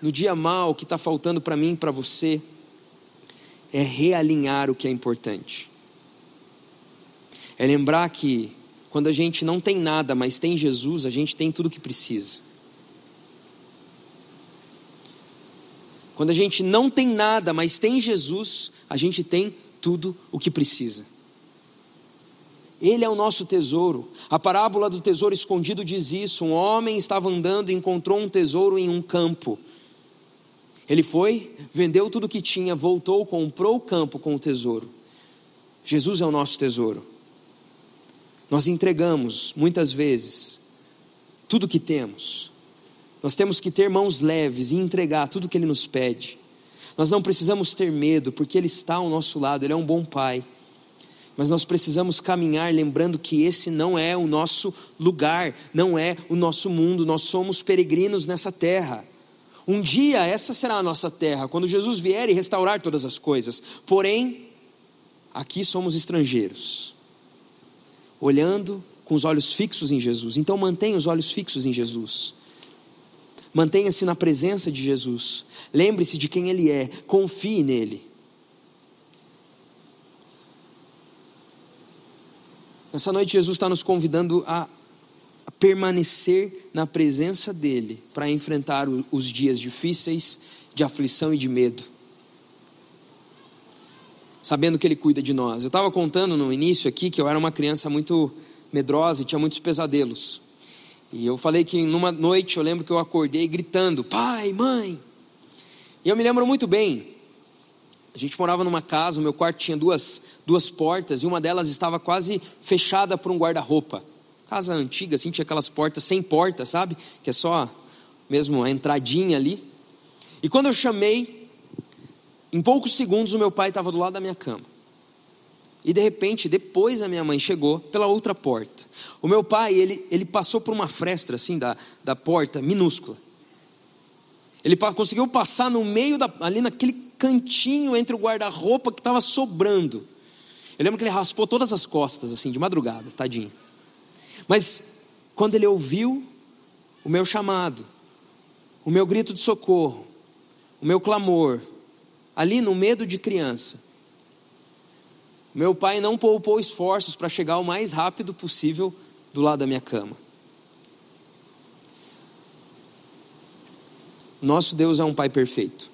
Speaker 1: no dia mal que está faltando para mim e para você, é realinhar o que é importante. É lembrar que quando a gente não tem nada, mas tem Jesus, a gente tem tudo o que precisa. Quando a gente não tem nada, mas tem Jesus, a gente tem tudo o que precisa. Ele é o nosso tesouro. A parábola do tesouro escondido diz isso: um homem estava andando e encontrou um tesouro em um campo. Ele foi, vendeu tudo o que tinha, voltou, comprou o campo com o tesouro. Jesus é o nosso tesouro. Nós entregamos, muitas vezes, tudo o que temos, nós temos que ter mãos leves e entregar tudo que Ele nos pede. Nós não precisamos ter medo, porque Ele está ao nosso lado, Ele é um bom Pai. Mas nós precisamos caminhar lembrando que esse não é o nosso lugar, não é o nosso mundo, nós somos peregrinos nessa terra. Um dia essa será a nossa terra, quando Jesus vier e restaurar todas as coisas. Porém, aqui somos estrangeiros, olhando com os olhos fixos em Jesus. Então mantenha os olhos fixos em Jesus. Mantenha-se na presença de Jesus. Lembre-se de quem Ele é. Confie nele. Nessa noite, Jesus está nos convidando a, permanecer na presença dEle para enfrentar os dias difíceis de aflição e de medo. Sabendo que Ele cuida de nós. Eu estava contando no início aqui que eu era uma criança muito medrosa e tinha muitos pesadelos. E eu falei que numa noite eu lembro que eu acordei gritando: pai, mãe. E eu me lembro muito bem. A gente morava numa casa, o meu quarto tinha duas, duas portas e uma delas estava quase fechada por um guarda-roupa. Casa antiga, assim, tinha aquelas portas sem porta, sabe? Que é só mesmo a entradinha ali. E quando eu chamei, em poucos segundos o meu pai estava do lado da minha cama. E de repente, depois a minha mãe chegou pela outra porta. O meu pai, ele, ele passou por uma fresta assim da, da porta, minúscula. Ele conseguiu passar no meio, da, ali naquele cantinho entre o guarda-roupa que estava sobrando. Eu lembro que ele raspou todas as costas, assim, de madrugada, tadinho. Mas, quando ele ouviu o meu chamado, o meu grito de socorro, o meu clamor, ali no medo de criança, meu pai não poupou esforços para chegar o mais rápido possível do lado da minha cama. Nosso Deus é um Pai perfeito.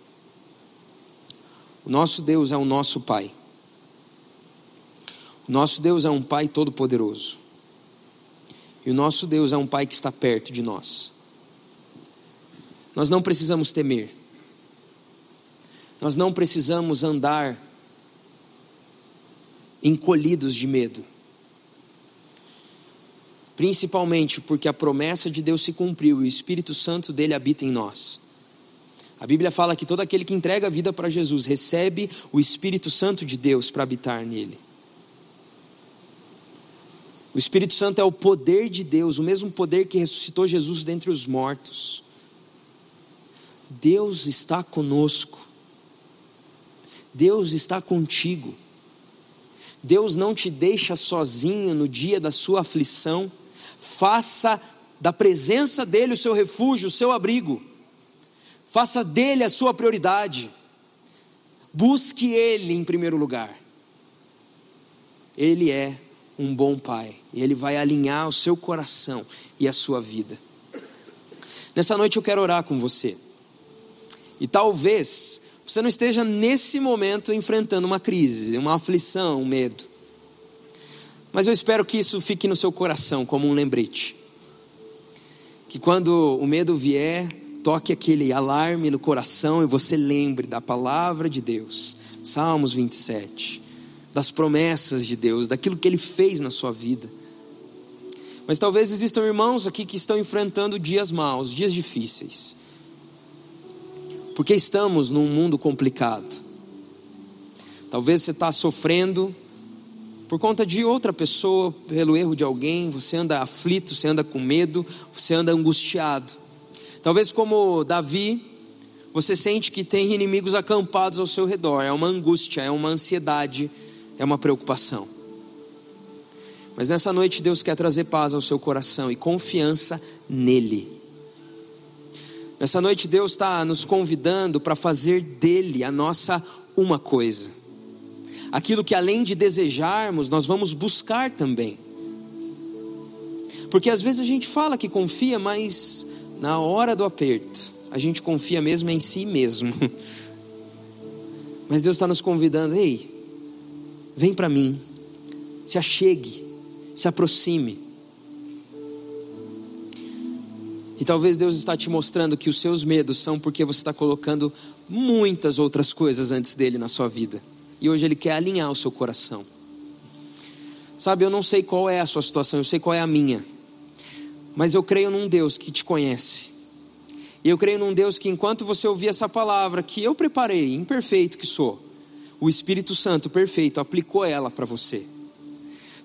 Speaker 1: O nosso Deus é o nosso Pai. O nosso Deus é um Pai todo-poderoso. E o nosso Deus é um Pai que está perto de nós. Nós não precisamos temer. Nós não precisamos andar encolhidos de medo. Principalmente porque a promessa de Deus se cumpriu e o Espírito Santo dele habita em nós. A Bíblia fala que todo aquele que entrega a vida para Jesus recebe o Espírito Santo de Deus para habitar nele. O Espírito Santo é o poder de Deus, o mesmo poder que ressuscitou Jesus dentre os mortos. Deus está conosco. Deus está contigo. Deus não te deixa sozinho no dia da sua aflição. Faça da presença dEle o seu refúgio, o seu abrigo. Faça dele a sua prioridade. Busque Ele em primeiro lugar. Ele é um bom pai. E Ele vai alinhar o seu coração e a sua vida. Nessa noite eu quero orar com você. E talvez você não esteja nesse momento enfrentando uma crise, uma aflição, um medo. Mas eu espero que isso fique no seu coração como um lembrete. Que quando o medo vier, toque aquele alarme no coração e você lembre da palavra de Deus. Salmos 27 das promessas de Deus, daquilo que Ele fez na sua vida. Mas talvez existam irmãos aqui que estão enfrentando dias maus, dias difíceis, porque estamos num mundo complicado. Talvez você está sofrendo por conta de outra pessoa, pelo erro de alguém, você anda aflito, você anda com medo, você anda angustiado. Talvez, como Davi, você sente que tem inimigos acampados ao seu redor, é uma angústia, é uma ansiedade é uma preocupação. Mas nessa noite Deus quer trazer paz ao seu coração e confiança nele. Nessa noite Deus está nos convidando para fazer dele a nossa uma coisa. Aquilo que além de desejarmos, nós vamos buscar também. Porque às vezes a gente fala que confia, mas na hora do aperto, a gente confia mesmo em si mesmo. [laughs] Mas Deus está nos convidando, ei, Vem para mim, se achegue, se aproxime. E talvez Deus está te mostrando que os seus medos são porque você está colocando muitas outras coisas antes dele na sua vida. E hoje Ele quer alinhar o seu coração. Sabe, eu não sei qual é a sua situação, eu sei qual é a minha. Mas eu creio num Deus que te conhece. E eu creio num Deus que, enquanto você ouvir essa palavra que eu preparei, imperfeito que sou, o Espírito Santo perfeito aplicou ela para você.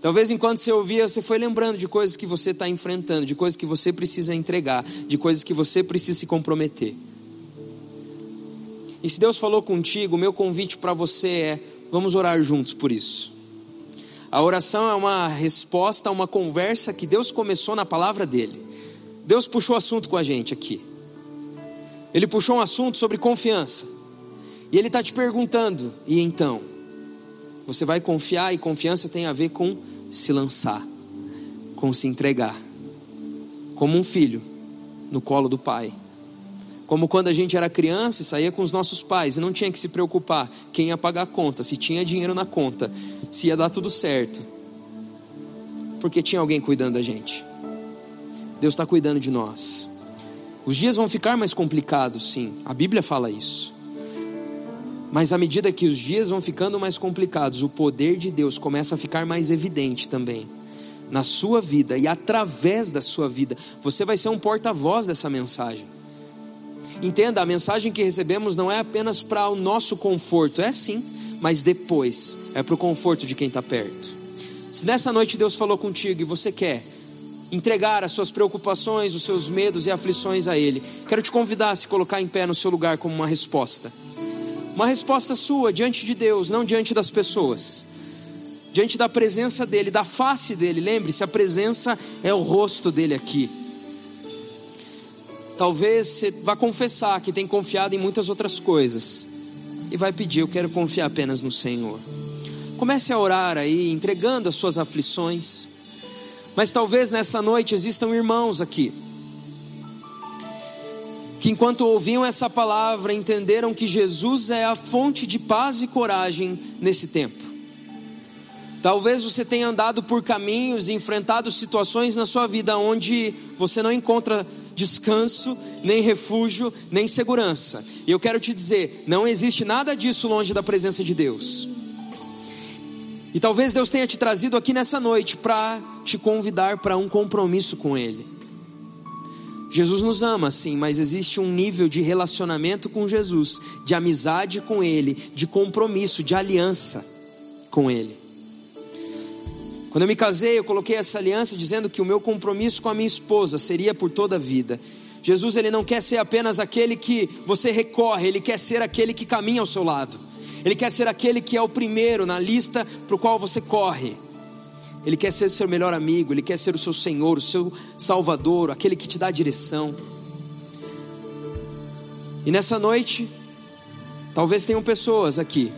Speaker 1: Talvez enquanto você ouvia, você foi lembrando de coisas que você está enfrentando, de coisas que você precisa entregar, de coisas que você precisa se comprometer. E se Deus falou contigo, o meu convite para você é: vamos orar juntos por isso. A oração é uma resposta a uma conversa que Deus começou na palavra dele. Deus puxou assunto com a gente aqui. Ele puxou um assunto sobre confiança. E Ele está te perguntando: e então? Você vai confiar, e confiança tem a ver com se lançar, com se entregar, como um filho no colo do pai. Como quando a gente era criança e saía com os nossos pais e não tinha que se preocupar quem ia pagar a conta, se tinha dinheiro na conta, se ia dar tudo certo, porque tinha alguém cuidando da gente. Deus está cuidando de nós. Os dias vão ficar mais complicados, sim, a Bíblia fala isso. Mas à medida que os dias vão ficando mais complicados, o poder de Deus começa a ficar mais evidente também na sua vida e através da sua vida. Você vai ser um porta-voz dessa mensagem. Entenda, a mensagem que recebemos não é apenas para o nosso conforto, é sim, mas depois é para o conforto de quem está perto. Se nessa noite Deus falou contigo e você quer entregar as suas preocupações, os seus medos e aflições a Ele, quero te convidar a se colocar em pé no seu lugar como uma resposta. Uma resposta sua diante de Deus, não diante das pessoas. Diante da presença dEle, da face dEle. Lembre-se, a presença é o rosto dEle aqui. Talvez você vá confessar que tem confiado em muitas outras coisas. E vai pedir, eu quero confiar apenas no Senhor. Comece a orar aí, entregando as suas aflições. Mas talvez nessa noite existam irmãos aqui que enquanto ouviam essa palavra entenderam que Jesus é a fonte de paz e coragem nesse tempo. Talvez você tenha andado por caminhos e enfrentado situações na sua vida onde você não encontra descanso, nem refúgio, nem segurança. E eu quero te dizer: não existe nada disso longe da presença de Deus. E talvez Deus tenha te trazido aqui nessa noite para te convidar para um compromisso com Ele. Jesus nos ama, sim, mas existe um nível de relacionamento com Jesus, de amizade com Ele, de compromisso, de aliança com Ele. Quando eu me casei, eu coloquei essa aliança dizendo que o meu compromisso com a minha esposa seria por toda a vida. Jesus, ele não quer ser apenas aquele que você recorre, ele quer ser aquele que caminha ao seu lado. Ele quer ser aquele que é o primeiro na lista para o qual você corre. Ele quer ser o seu melhor amigo, ele quer ser o seu Senhor, o seu Salvador, aquele que te dá direção. E nessa noite, talvez tenham pessoas aqui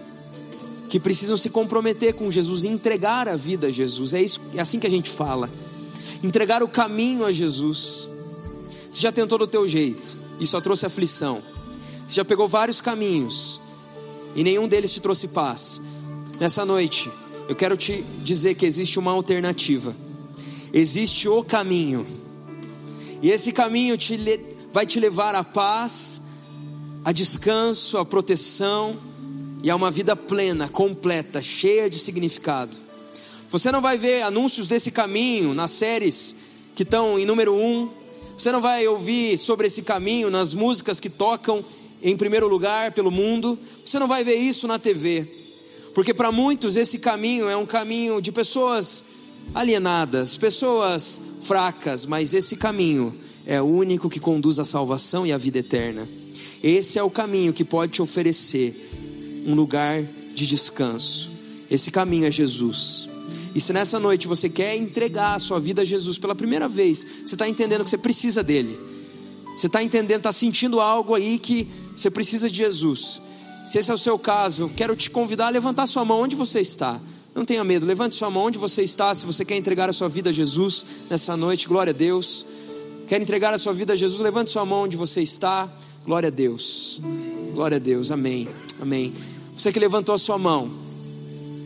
Speaker 1: que precisam se comprometer com Jesus, entregar a vida a Jesus. É, isso, é assim que a gente fala. Entregar o caminho a Jesus. Você já tentou do teu jeito e só trouxe aflição. Você já pegou vários caminhos e nenhum deles te trouxe paz. Nessa noite, eu quero te dizer que existe uma alternativa. Existe o caminho. E esse caminho te vai te levar à paz, a descanso, a proteção e a uma vida plena, completa, cheia de significado. Você não vai ver anúncios desse caminho nas séries que estão em número um. Você não vai ouvir sobre esse caminho nas músicas que tocam em primeiro lugar pelo mundo. Você não vai ver isso na TV. Porque para muitos esse caminho é um caminho de pessoas alienadas, pessoas fracas, mas esse caminho é o único que conduz à salvação e à vida eterna. Esse é o caminho que pode te oferecer um lugar de descanso. Esse caminho é Jesus. E se nessa noite você quer entregar a sua vida a Jesus pela primeira vez, você está entendendo que você precisa dele. Você está entendendo, está sentindo algo aí que você precisa de Jesus. Se esse é o seu caso, quero te convidar a levantar sua mão onde você está. Não tenha medo, levante sua mão onde você está. Se você quer entregar a sua vida a Jesus nessa noite, glória a Deus. Quer entregar a sua vida a Jesus, levante sua mão onde você está. Glória a Deus. Glória a Deus. Amém. Amém. Você que levantou a sua mão,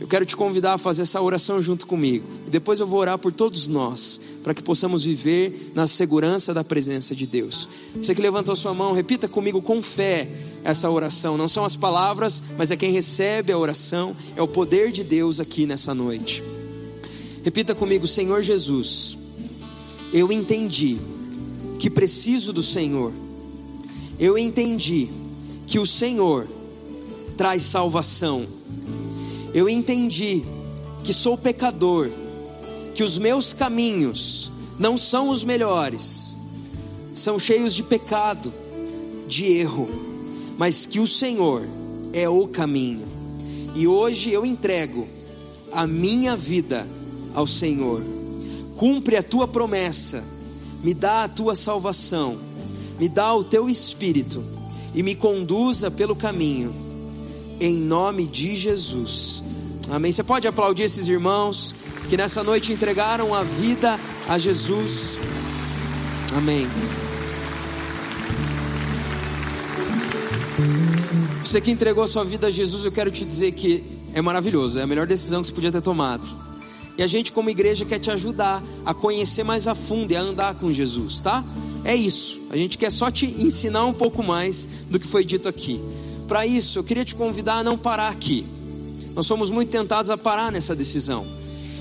Speaker 1: eu quero te convidar a fazer essa oração junto comigo. E depois eu vou orar por todos nós, para que possamos viver na segurança da presença de Deus. Você que levantou a sua mão, repita comigo com fé essa oração. Não são as palavras, mas é quem recebe a oração, é o poder de Deus aqui nessa noite. Repita comigo, Senhor Jesus, eu entendi que preciso do Senhor. Eu entendi que o Senhor traz salvação. Eu entendi que sou pecador, que os meus caminhos não são os melhores, são cheios de pecado, de erro, mas que o Senhor é o caminho. E hoje eu entrego a minha vida ao Senhor. Cumpre a tua promessa, me dá a tua salvação, me dá o teu espírito e me conduza pelo caminho em nome de Jesus. Amém. Você pode aplaudir esses irmãos que nessa noite entregaram a vida a Jesus. Amém. Você que entregou sua vida a Jesus, eu quero te dizer que é maravilhoso, é a melhor decisão que você podia ter tomado. E a gente, como igreja, quer te ajudar a conhecer mais a fundo e a andar com Jesus, tá? É isso. A gente quer só te ensinar um pouco mais do que foi dito aqui. Para isso, eu queria te convidar a não parar aqui. Nós somos muito tentados a parar nessa decisão.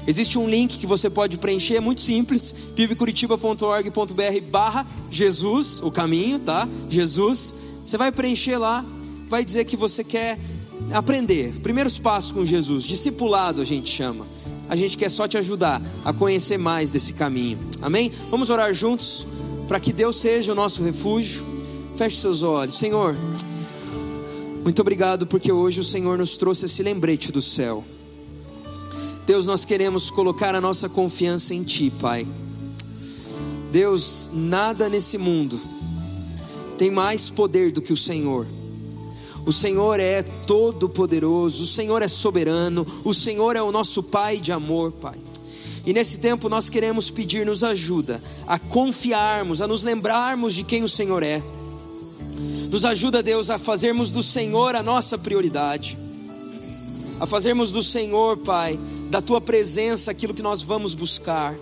Speaker 1: Existe um link que você pode preencher, é muito simples, pibcuritiba.org.br barra Jesus, o caminho, tá? Jesus. Você vai preencher lá, vai dizer que você quer aprender. Primeiros passos com Jesus, discipulado a gente chama. A gente quer só te ajudar a conhecer mais desse caminho. Amém? Vamos orar juntos para que Deus seja o nosso refúgio. Feche seus olhos. Senhor, muito obrigado porque hoje o Senhor nos trouxe esse lembrete do céu. Deus, nós queremos colocar a nossa confiança em Ti, Pai. Deus, nada nesse mundo tem mais poder do que o Senhor. O Senhor é todo poderoso, o Senhor é soberano, o Senhor é o nosso Pai de amor, Pai. E nesse tempo nós queremos pedir nos ajuda a confiarmos, a nos lembrarmos de quem o Senhor é nos ajuda, Deus, a fazermos do Senhor a nossa prioridade, a fazermos do Senhor, Pai, da tua presença aquilo que nós vamos buscar.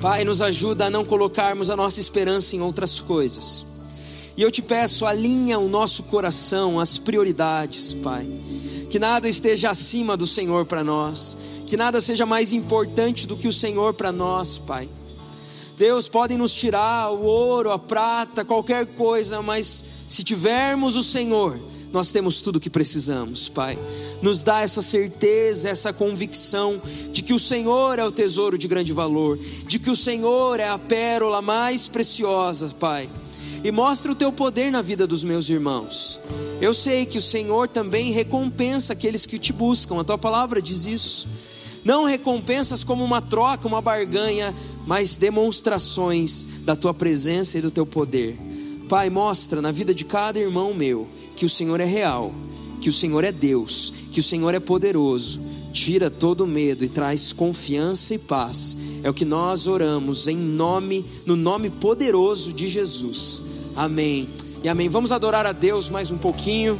Speaker 1: Pai, nos ajuda a não colocarmos a nossa esperança em outras coisas. E eu te peço, alinha o nosso coração, as prioridades, Pai. Que nada esteja acima do Senhor para nós, que nada seja mais importante do que o Senhor para nós, Pai. Deus, podem nos tirar o ouro, a prata, qualquer coisa, mas se tivermos o Senhor, nós temos tudo o que precisamos, Pai. Nos dá essa certeza, essa convicção de que o Senhor é o tesouro de grande valor, de que o Senhor é a pérola mais preciosa, Pai. E mostra o teu poder na vida dos meus irmãos. Eu sei que o Senhor também recompensa aqueles que te buscam, a tua palavra diz isso. Não recompensas como uma troca, uma barganha, mas demonstrações da tua presença e do teu poder. Pai, mostra na vida de cada irmão meu que o Senhor é real, que o Senhor é Deus, que o Senhor é poderoso. Tira todo medo e traz confiança e paz. É o que nós oramos em nome, no nome poderoso de Jesus. Amém. E amém. Vamos adorar a Deus mais um pouquinho.